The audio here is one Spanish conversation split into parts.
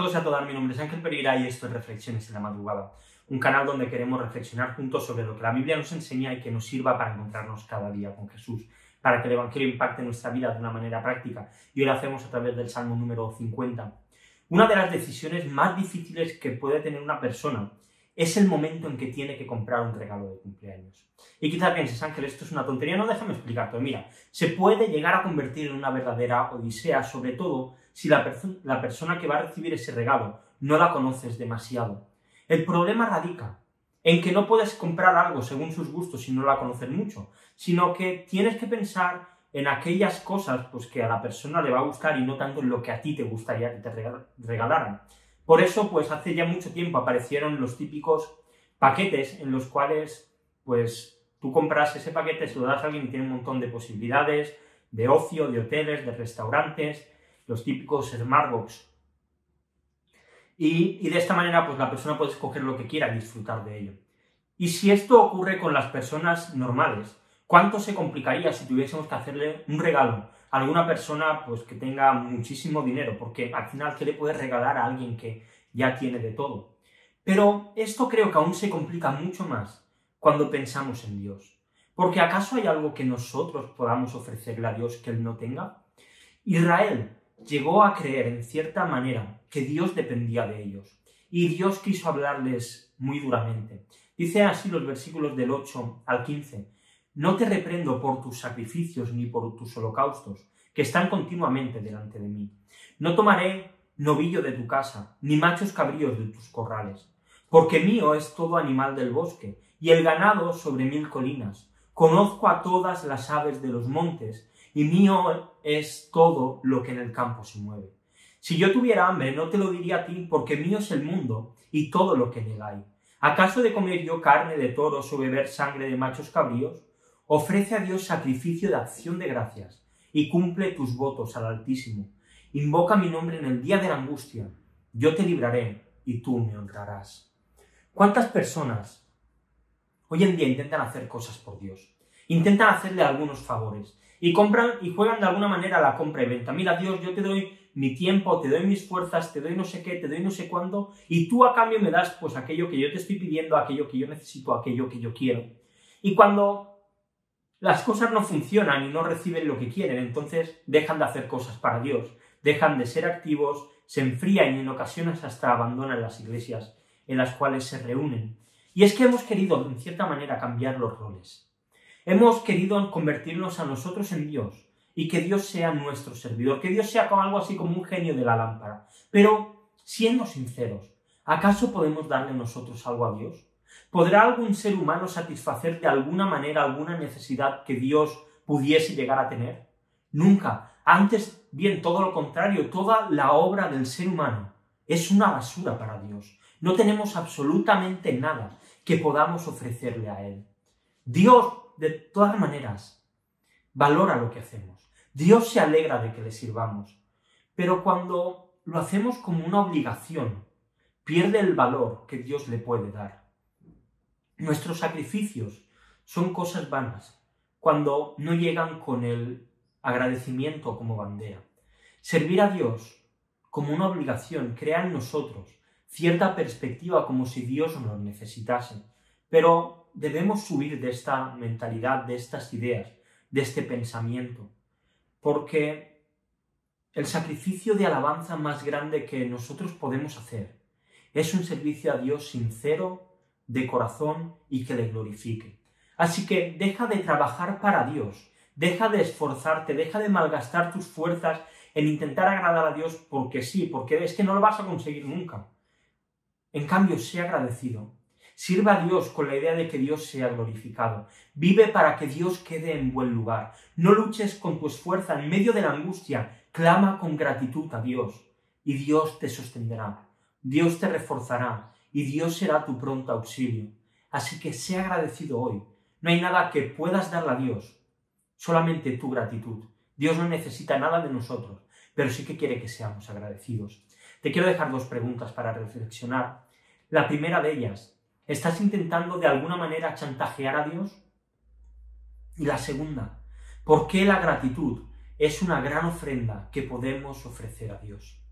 Todos y a todas, mi nombre es Ángel Pereira y esto es Reflexiones en la Madrugada, un canal donde queremos reflexionar juntos sobre lo que la Biblia nos enseña y que nos sirva para encontrarnos cada día con Jesús, para que el Evangelio impacte nuestra vida de una manera práctica y hoy lo hacemos a través del Salmo número 50. Una de las decisiones más difíciles que puede tener una persona es el momento en que tiene que comprar un regalo de cumpleaños. Y quizás pienses, Ángel, esto es una tontería, no déjame explicarte. Mira, se puede llegar a convertir en una verdadera odisea, sobre todo si la, persona que va a recibir ese regalo no la conoces demasiado. El problema radica en que no puedes comprar algo según sus gustos si no la conoces mucho, sino que tienes que pensar en aquellas cosas pues, que a la persona le va a gustar y no tanto en lo que a ti te gustaría que te regalaran. Por eso, pues hace ya mucho tiempo aparecieron los típicos paquetes en los cuales, pues, tú compras ese paquete, se lo das a alguien y tiene un montón de posibilidades de ocio, de hoteles, de restaurantes, los típicos Smartbox. Y, y de esta manera, pues la persona puede escoger lo que quiera y disfrutar de ello. Y si esto ocurre con las personas normales, ¿cuánto se complicaría si tuviésemos que hacerle un regalo a alguna persona pues, que tenga muchísimo dinero? Porque al final, ¿qué le puedes regalar a alguien que ya tiene de todo? Pero esto creo que aún se complica mucho más cuando pensamos en Dios. Porque ¿acaso hay algo que nosotros podamos ofrecerle a Dios que Él no tenga? Israel llegó a creer en cierta manera que Dios dependía de ellos. Y Dios quiso hablarles muy duramente. Dice así los versículos del 8 al 15. No te reprendo por tus sacrificios ni por tus holocaustos, que están continuamente delante de mí. No tomaré novillo de tu casa, ni machos cabríos de tus corrales, porque mío es todo animal del bosque, y el ganado sobre mil colinas. Conozco a todas las aves de los montes, y mío es todo lo que en el campo se mueve. Si yo tuviera hambre, no te lo diría a ti, porque mío es el mundo y todo lo que en él hay. ¿Acaso de comer yo carne de toros o beber sangre de machos cabríos? Ofrece a Dios sacrificio de acción de gracias y cumple tus votos al Altísimo. Invoca mi nombre en el día de la angustia. Yo te libraré y tú me honrarás. ¿Cuántas personas hoy en día intentan hacer cosas por Dios? Intentan hacerle algunos favores y compran y juegan de alguna manera la compra y venta. Mira, Dios, yo te doy mi tiempo, te doy mis fuerzas, te doy no sé qué, te doy no sé cuándo, y tú a cambio me das pues aquello que yo te estoy pidiendo, aquello que yo necesito, aquello que yo quiero. Y cuando las cosas no funcionan y no reciben lo que quieren, entonces dejan de hacer cosas para Dios, dejan de ser activos, se enfrían y en ocasiones hasta abandonan las iglesias en las cuales se reúnen. Y es que hemos querido, en cierta manera, cambiar los roles. Hemos querido convertirnos a nosotros en Dios y que Dios sea nuestro servidor, que Dios sea algo así como un genio de la lámpara. Pero, siendo sinceros, ¿acaso podemos darle nosotros algo a Dios? ¿Podrá algún ser humano satisfacer de alguna manera alguna necesidad que Dios pudiese llegar a tener? Nunca. Antes, bien, todo lo contrario, toda la obra del ser humano es una basura para Dios. No tenemos absolutamente nada que podamos ofrecerle a Él. Dios de todas maneras, valora lo que hacemos. Dios se alegra de que le sirvamos. Pero cuando lo hacemos como una obligación, pierde el valor que Dios le puede dar. Nuestros sacrificios son cosas vanas cuando no llegan con el agradecimiento como bandera. Servir a Dios como una obligación crea en nosotros cierta perspectiva como si Dios nos necesitase. Pero debemos subir de esta mentalidad, de estas ideas, de este pensamiento, porque el sacrificio de alabanza más grande que nosotros podemos hacer es un servicio a Dios sincero, de corazón y que le glorifique. Así que deja de trabajar para Dios, deja de esforzarte, deja de malgastar tus fuerzas en intentar agradar a Dios porque sí, porque es que no lo vas a conseguir nunca. En cambio, sé agradecido, Sirva a Dios con la idea de que Dios sea glorificado. Vive para que Dios quede en buen lugar. No luches con tu esfuerzo en medio de la angustia. Clama con gratitud a Dios y Dios te sostendrá. Dios te reforzará y Dios será tu pronto auxilio. Así que sé agradecido hoy. No hay nada que puedas darle a Dios, solamente tu gratitud. Dios no necesita nada de nosotros, pero sí que quiere que seamos agradecidos. Te quiero dejar dos preguntas para reflexionar. La primera de ellas, ¿Estás intentando de alguna manera chantajear a Dios? Y la segunda, ¿por qué la gratitud es una gran ofrenda que podemos ofrecer a Dios?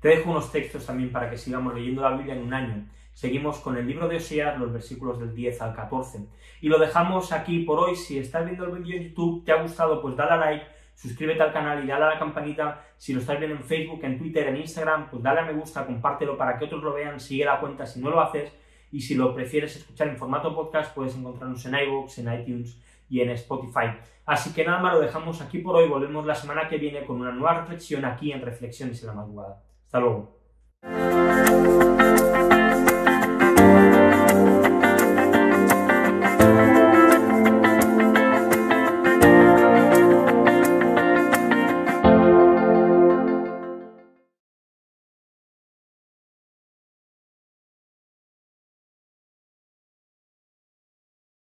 Te dejo unos textos también para que sigamos leyendo la Biblia en un año. Seguimos con el libro de Oseas, los versículos del 10 al 14. Y lo dejamos aquí por hoy. Si estás viendo el vídeo en YouTube, te ha gustado, pues dale a like, suscríbete al canal y dale a la campanita. Si lo estás viendo en Facebook, en Twitter, en Instagram, pues dale a me gusta, compártelo para que otros lo vean, sigue la cuenta si no lo haces. Y si lo prefieres escuchar en formato podcast, puedes encontrarnos en iVoox, en iTunes y en Spotify. Así que nada más, lo dejamos aquí por hoy. Volvemos la semana que viene con una nueva reflexión aquí en Reflexiones en la Madrugada. Hasta luego.